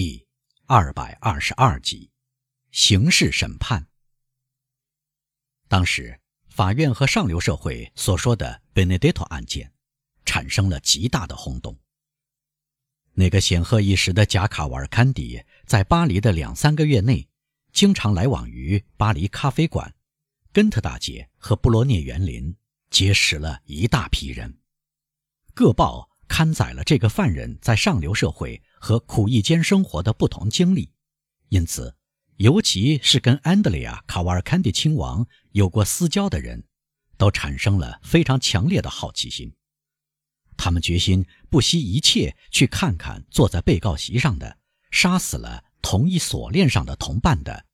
第二百二十二集，刑事审判。当时，法院和上流社会所说的 Benedetto 案件，产生了极大的轰动。那个显赫一时的贾卡瓦尔坎迪，在巴黎的两三个月内，经常来往于巴黎咖啡馆、根特大街和布罗涅园林，结识了一大批人。各报。刊载了这个犯人在上流社会和苦役间生活的不同经历，因此，尤其是跟安德烈亚·卡瓦尔坎蒂亲王有过私交的人，都产生了非常强烈的好奇心。他们决心不惜一切去看看坐在被告席上的、杀死了同一锁链上的同伴的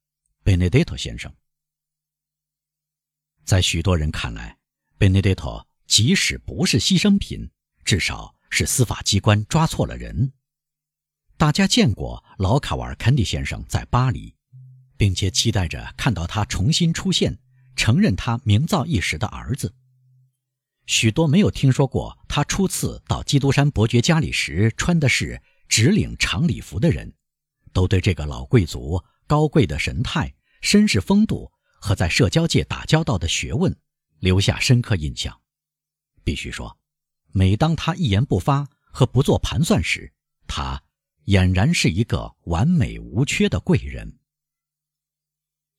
贝内德托先生。在许多人看来，贝内德托即使不是牺牲品，至少。是司法机关抓错了人。大家见过老卡瓦尔坎蒂先生在巴黎，并且期待着看到他重新出现，承认他名噪一时的儿子。许多没有听说过他初次到基督山伯爵家里时穿的是直领长礼服的人，都对这个老贵族高贵的神态、绅士风度和在社交界打交道的学问留下深刻印象。必须说。每当他一言不发和不做盘算时，他俨然是一个完美无缺的贵人。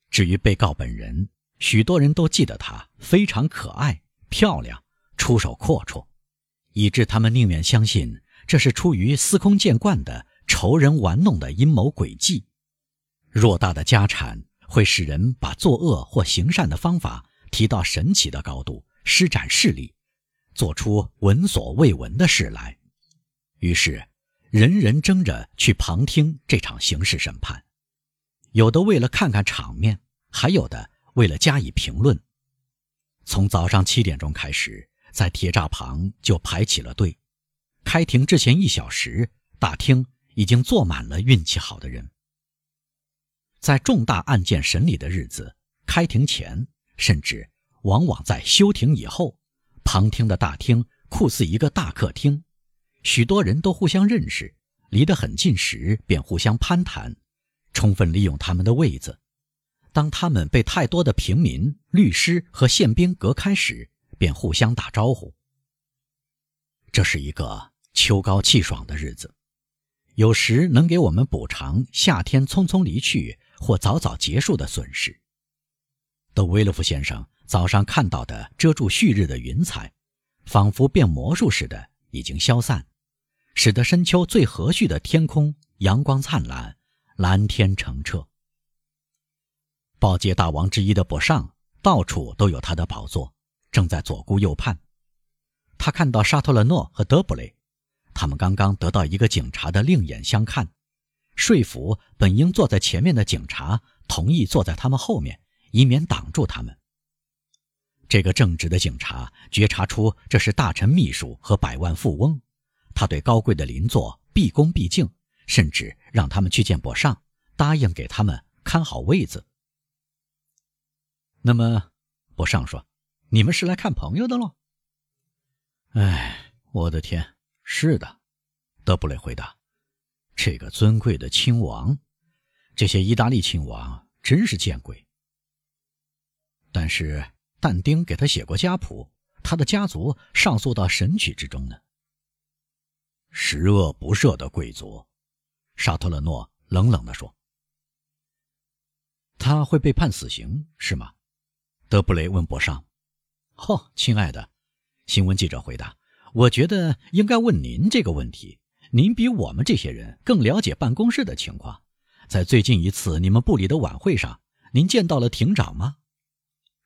至于被告本人，许多人都记得他非常可爱、漂亮、出手阔绰，以致他们宁愿相信这是出于司空见惯的仇人玩弄的阴谋诡计。偌大的家产会使人把作恶或行善的方法提到神奇的高度，施展势力。做出闻所未闻的事来，于是人人争着去旁听这场刑事审判，有的为了看看场面，还有的为了加以评论。从早上七点钟开始，在铁栅旁就排起了队。开庭之前一小时，大厅已经坐满了运气好的人。在重大案件审理的日子，开庭前，甚至往往在休庭以后。旁听的大厅酷似一个大客厅，许多人都互相认识，离得很近时便互相攀谈，充分利用他们的位子。当他们被太多的平民、律师和宪兵隔开时，便互相打招呼。这是一个秋高气爽的日子，有时能给我们补偿夏天匆匆离去或早早结束的损失。德维勒夫先生。早上看到的遮住旭日的云彩，仿佛变魔术似的已经消散，使得深秋最和煦的天空阳光灿烂，蓝天澄澈。报界大王之一的博尚到处都有他的宝座，正在左顾右盼。他看到沙托勒诺和德布雷，他们刚刚得到一个警察的另眼相看，说服本应坐在前面的警察同意坐在他们后面，以免挡住他们。这个正直的警察觉察出这是大臣秘书和百万富翁，他对高贵的邻座毕恭毕敬，甚至让他们去见博尚，答应给他们看好位子。那么，博尚说：“你们是来看朋友的喽？”“哎，我的天，是的。”德布雷回答。“这个尊贵的亲王，这些意大利亲王真是见鬼。”但是。但丁给他写过家谱，他的家族上溯到神曲之中呢。十恶不赦的贵族，沙特勒诺冷冷地说：“他会被判死刑是吗？”德布雷问博尚。“哦，亲爱的，新闻记者回答，我觉得应该问您这个问题。您比我们这些人更了解办公室的情况。在最近一次你们部里的晚会上，您见到了庭长吗？”“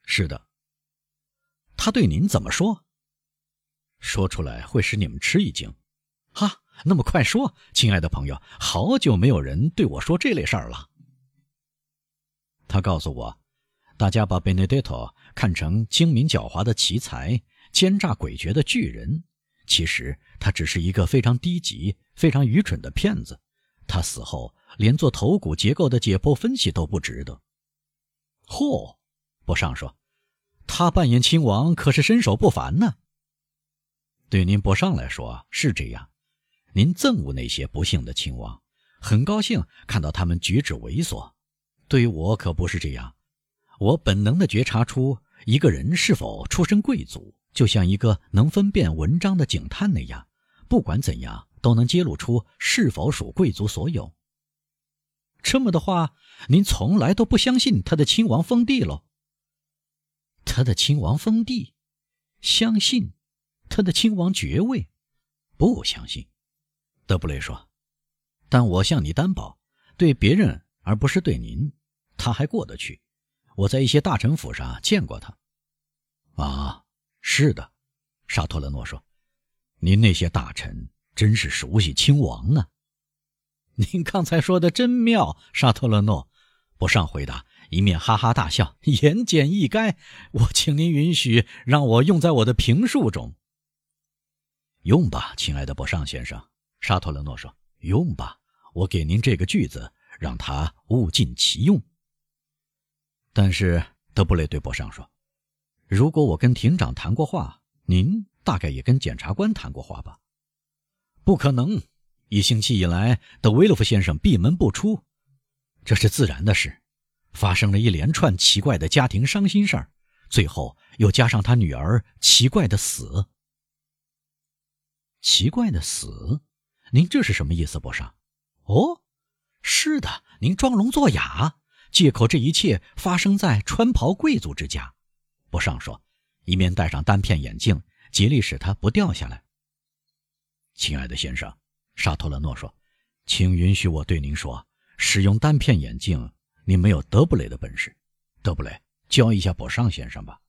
是的。”他对您怎么说？说出来会使你们吃一惊。哈，那么快说，亲爱的朋友，好久没有人对我说这类事儿了。他告诉我，大家把贝内德托看成精明狡猾的奇才、奸诈诡谲的巨人，其实他只是一个非常低级、非常愚蠢的骗子。他死后连做头骨结构的解剖分析都不值得。嚯，博尚说。他扮演亲王可是身手不凡呢。对您不上来说是这样，您憎恶那些不幸的亲王，很高兴看到他们举止猥琐。对于我可不是这样，我本能地觉察出一个人是否出身贵族，就像一个能分辨文章的警探那样，不管怎样都能揭露出是否属贵族所有。这么的话，您从来都不相信他的亲王封地喽？他的亲王封地，相信他的亲王爵位，不相信。德布雷说：“但我向你担保，对别人而不是对您，他还过得去。我在一些大臣府上见过他。”啊，是的，沙托勒诺说：“您那些大臣真是熟悉亲王呢。”您刚才说的真妙，沙托勒诺。不上回答，一面哈哈大笑，言简意赅。我请您允许让我用在我的评述中。用吧，亲爱的博尚先生。沙托勒诺说：“用吧，我给您这个句子，让它物尽其用。”但是德布雷对博尚说：“如果我跟庭长谈过话，您大概也跟检察官谈过话吧？”不可能！一星期以来，德维洛夫先生闭门不出，这是自然的事。发生了一连串奇怪的家庭伤心事儿，最后又加上他女儿奇怪的死。奇怪的死。您这是什么意思，博尚？哦，是的，您装聋作哑，借口这一切发生在穿袍贵族之家。博尚说，一面戴上单片眼镜，竭力使它不掉下来。亲爱的先生，沙托勒诺说，请允许我对您说，使用单片眼镜，你没有德布雷的本事。德布雷，教一下博尚先生吧。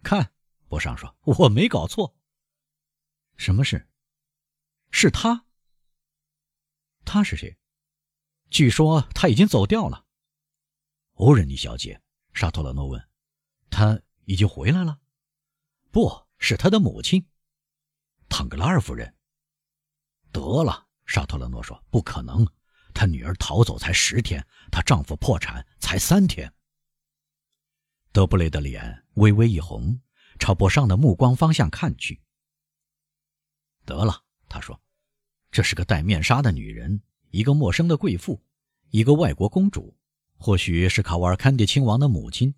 看，博尚说，我没搞错。什么事？是他。他是谁？据说他已经走掉了。欧仁妮小姐，沙托勒诺问：“他已经回来了？”“不是他的母亲，唐格拉尔夫人。”“得了。”沙托勒诺说，“不可能，他女儿逃走才十天，她丈夫破产才三天。”德布雷的脸微微一红，朝博尚的目光方向看去。“得了。”他说：“这是个戴面纱的女人，一个陌生的贵妇，一个外国公主，或许是卡瓦尔坎蒂亲王的母亲。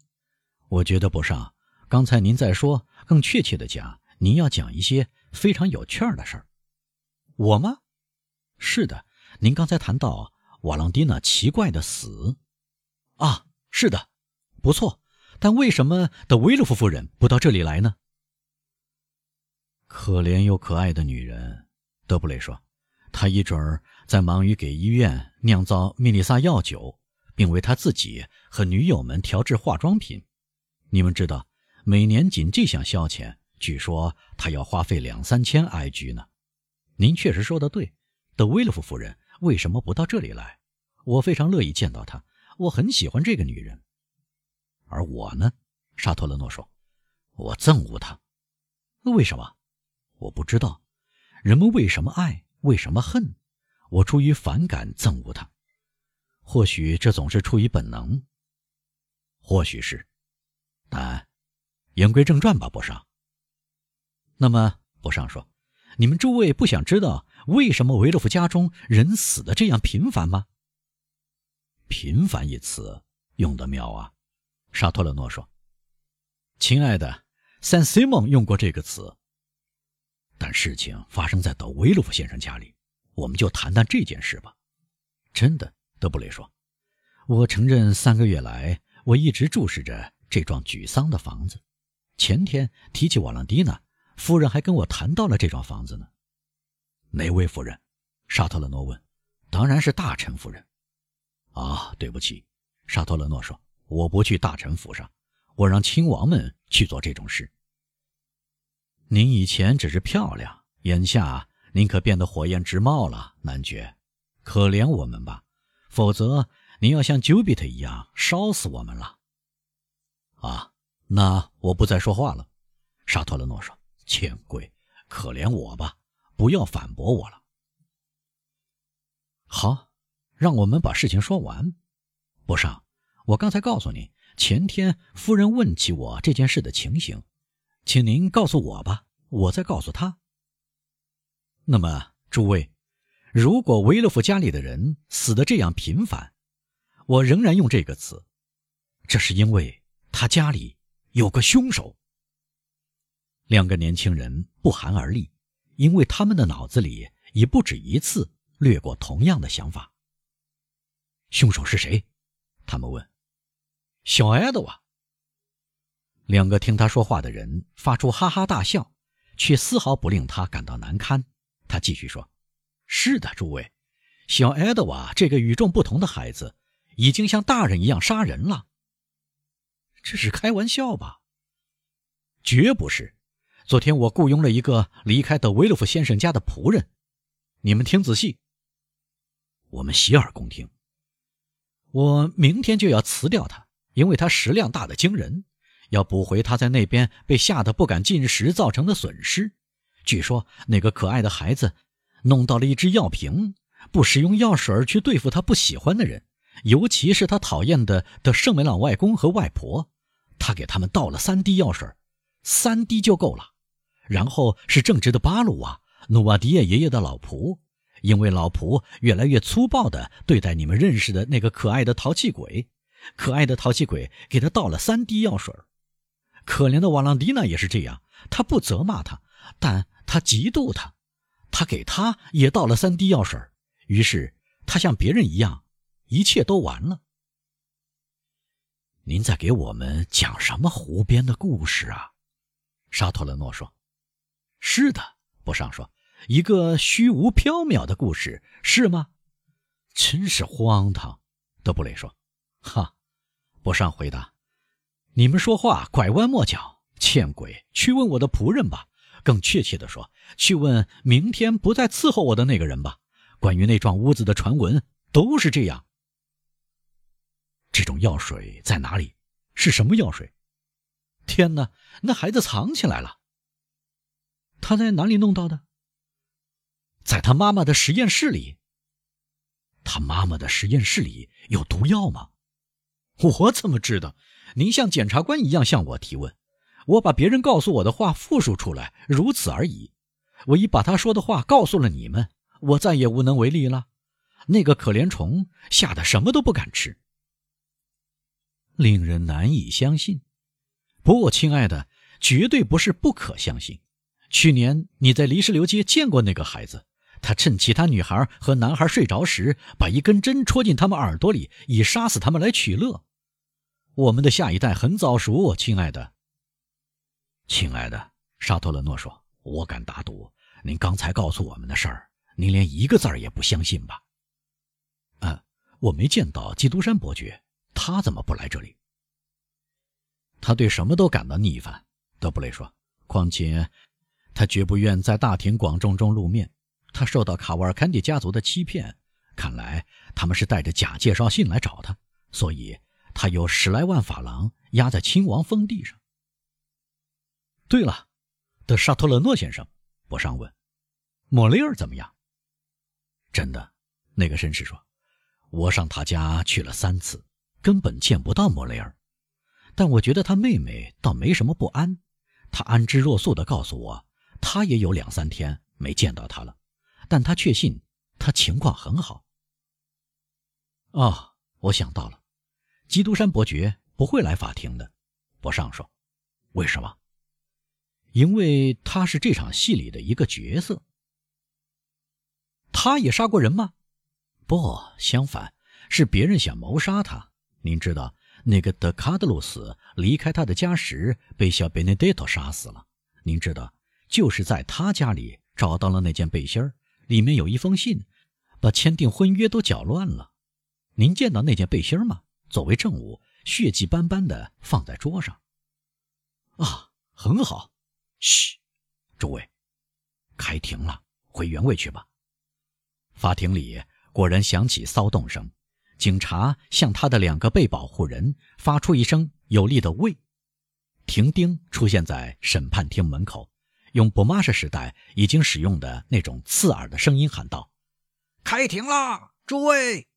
我觉得博尚。刚才您在说，更确切的讲，您要讲一些非常有趣儿的事儿。我吗？是的，您刚才谈到瓦朗蒂娜奇怪的死。啊，是的，不错。但为什么德维洛夫夫人不到这里来呢？可怜又可爱的女人。”德布雷说：“他一准儿在忙于给医院酿造蜜丽萨药酒，并为他自己和女友们调制化妆品。你们知道，每年仅这项消遣，据说他要花费两三千埃居呢。您确实说的对，德威勒夫夫人为什么不到这里来？我非常乐意见到她，我很喜欢这个女人。而我呢？”沙托勒诺说：“我憎恶她。为什么？我不知道。”人们为什么爱？为什么恨？我出于反感憎恶他，或许这总是出于本能，或许是，但言归正传吧，博尚。那么，博尚说：“你们诸位不想知道为什么维洛夫家中人死的这样频繁吗？”“频繁”一词用得妙啊，沙托勒诺说：“亲爱的，圣西蒙用过这个词。”但事情发生在德维洛夫先生家里，我们就谈谈这件事吧。真的，德布雷说：“我承认，三个月来我一直注视着这幢沮丧的房子。前天提起瓦朗蒂娜夫人，还跟我谈到了这幢房子呢。”哪位夫人？沙特勒诺问。“当然是大臣夫人。”啊，对不起，沙特勒诺说：“我不去大臣府上，我让亲王们去做这种事。”您以前只是漂亮，眼下您可变得火焰直冒了，男爵，可怜我们吧，否则您要像丘比特一样烧死我们了。啊，那我不再说话了。沙托勒诺说：“见鬼，可怜我吧，不要反驳我了。”好，让我们把事情说完。不上，我刚才告诉你，前天夫人问起我这件事的情形。请您告诉我吧，我再告诉他。那么，诸位，如果维勒夫家里的人死的这样频繁，我仍然用这个词，这是因为他家里有个凶手。两个年轻人不寒而栗，因为他们的脑子里已不止一次掠过同样的想法。凶手是谁？他们问。小艾德瓦。两个听他说话的人发出哈哈大笑，却丝毫不令他感到难堪。他继续说：“是的，诸位，小艾德瓦这个与众不同的孩子，已经像大人一样杀人了。这是开玩笑吧？绝不是。昨天我雇佣了一个离开德维洛夫先生家的仆人，你们听仔细。我们洗耳恭听。我明天就要辞掉他，因为他食量大的惊人。”要补回他在那边被吓得不敢进食造成的损失。据说那个可爱的孩子弄到了一支药瓶，不使用药水去对付他不喜欢的人，尤其是他讨厌的的圣梅朗外公和外婆。他给他们倒了三滴药水，三滴就够了。然后是正直的巴鲁瓦努瓦迪耶爷爷的老仆，因为老仆越来越粗暴地对待你们认识的那个可爱的淘气鬼，可爱的淘气鬼给他倒了三滴药水。可怜的瓦朗蒂娜也是这样，他不责骂他，但他嫉妒他。他给他也倒了三滴药水，于是他像别人一样，一切都完了。您在给我们讲什么胡编的故事啊？沙托勒诺说：“是的。”博尚说：“一个虚无缥缈的故事，是吗？”真是荒唐。德布雷说：“哈。”博尚回答。你们说话拐弯抹角，欠鬼！去问我的仆人吧，更确切的说，去问明天不再伺候我的那个人吧。关于那幢屋子的传闻都是这样。这种药水在哪里？是什么药水？天哪！那孩子藏起来了。他在哪里弄到的？在他妈妈的实验室里。他妈妈的实验室里有毒药吗？我怎么知道？您像检察官一样向我提问，我把别人告诉我的话复述出来，如此而已。我已把他说的话告诉了你们，我再也无能为力了。那个可怜虫吓得什么都不敢吃，令人难以相信。不过，亲爱的，绝对不是不可相信。去年你在黎石流街见过那个孩子，他趁其他女孩和男孩睡着时，把一根针戳进他们耳朵里，以杀死他们来取乐。我们的下一代很早熟，亲爱的。亲爱的，沙托勒诺说：“我敢打赌，您刚才告诉我们的事儿，您连一个字儿也不相信吧？”啊，我没见到基督山伯爵，他怎么不来这里？他对什么都感到逆反。德布雷说：“况且，他绝不愿在大庭广众中露面。他受到卡瓦尔坎蒂家族的欺骗，看来他们是带着假介绍信来找他，所以。”他有十来万法郎压在亲王封地上。对了，德沙托勒诺先生，博尚问：“莫雷尔怎么样？”真的，那个绅士说：“我上他家去了三次，根本见不到莫雷尔。但我觉得他妹妹倒没什么不安。他安之若素地告诉我，他也有两三天没见到他了，但他确信他情况很好。”哦，我想到了。基督山伯爵不会来法庭的，伯尚说：“为什么？因为他是这场戏里的一个角色。他也杀过人吗？不，相反，是别人想谋杀他。您知道，那个德卡德鲁斯离开他的家时被小贝内德托杀死了。您知道，就是在他家里找到了那件背心儿，里面有一封信，把签订婚约都搅乱了。您见到那件背心吗？”作为证物，血迹斑斑的放在桌上。啊，很好。嘘，诸位，开庭了，回原位去吧。法庭里果然响起骚动声，警察向他的两个被保护人发出一声有力的“喂”。庭丁出现在审判厅门口，用博马什时代已经使用的那种刺耳的声音喊道：“开庭啦，诸位！”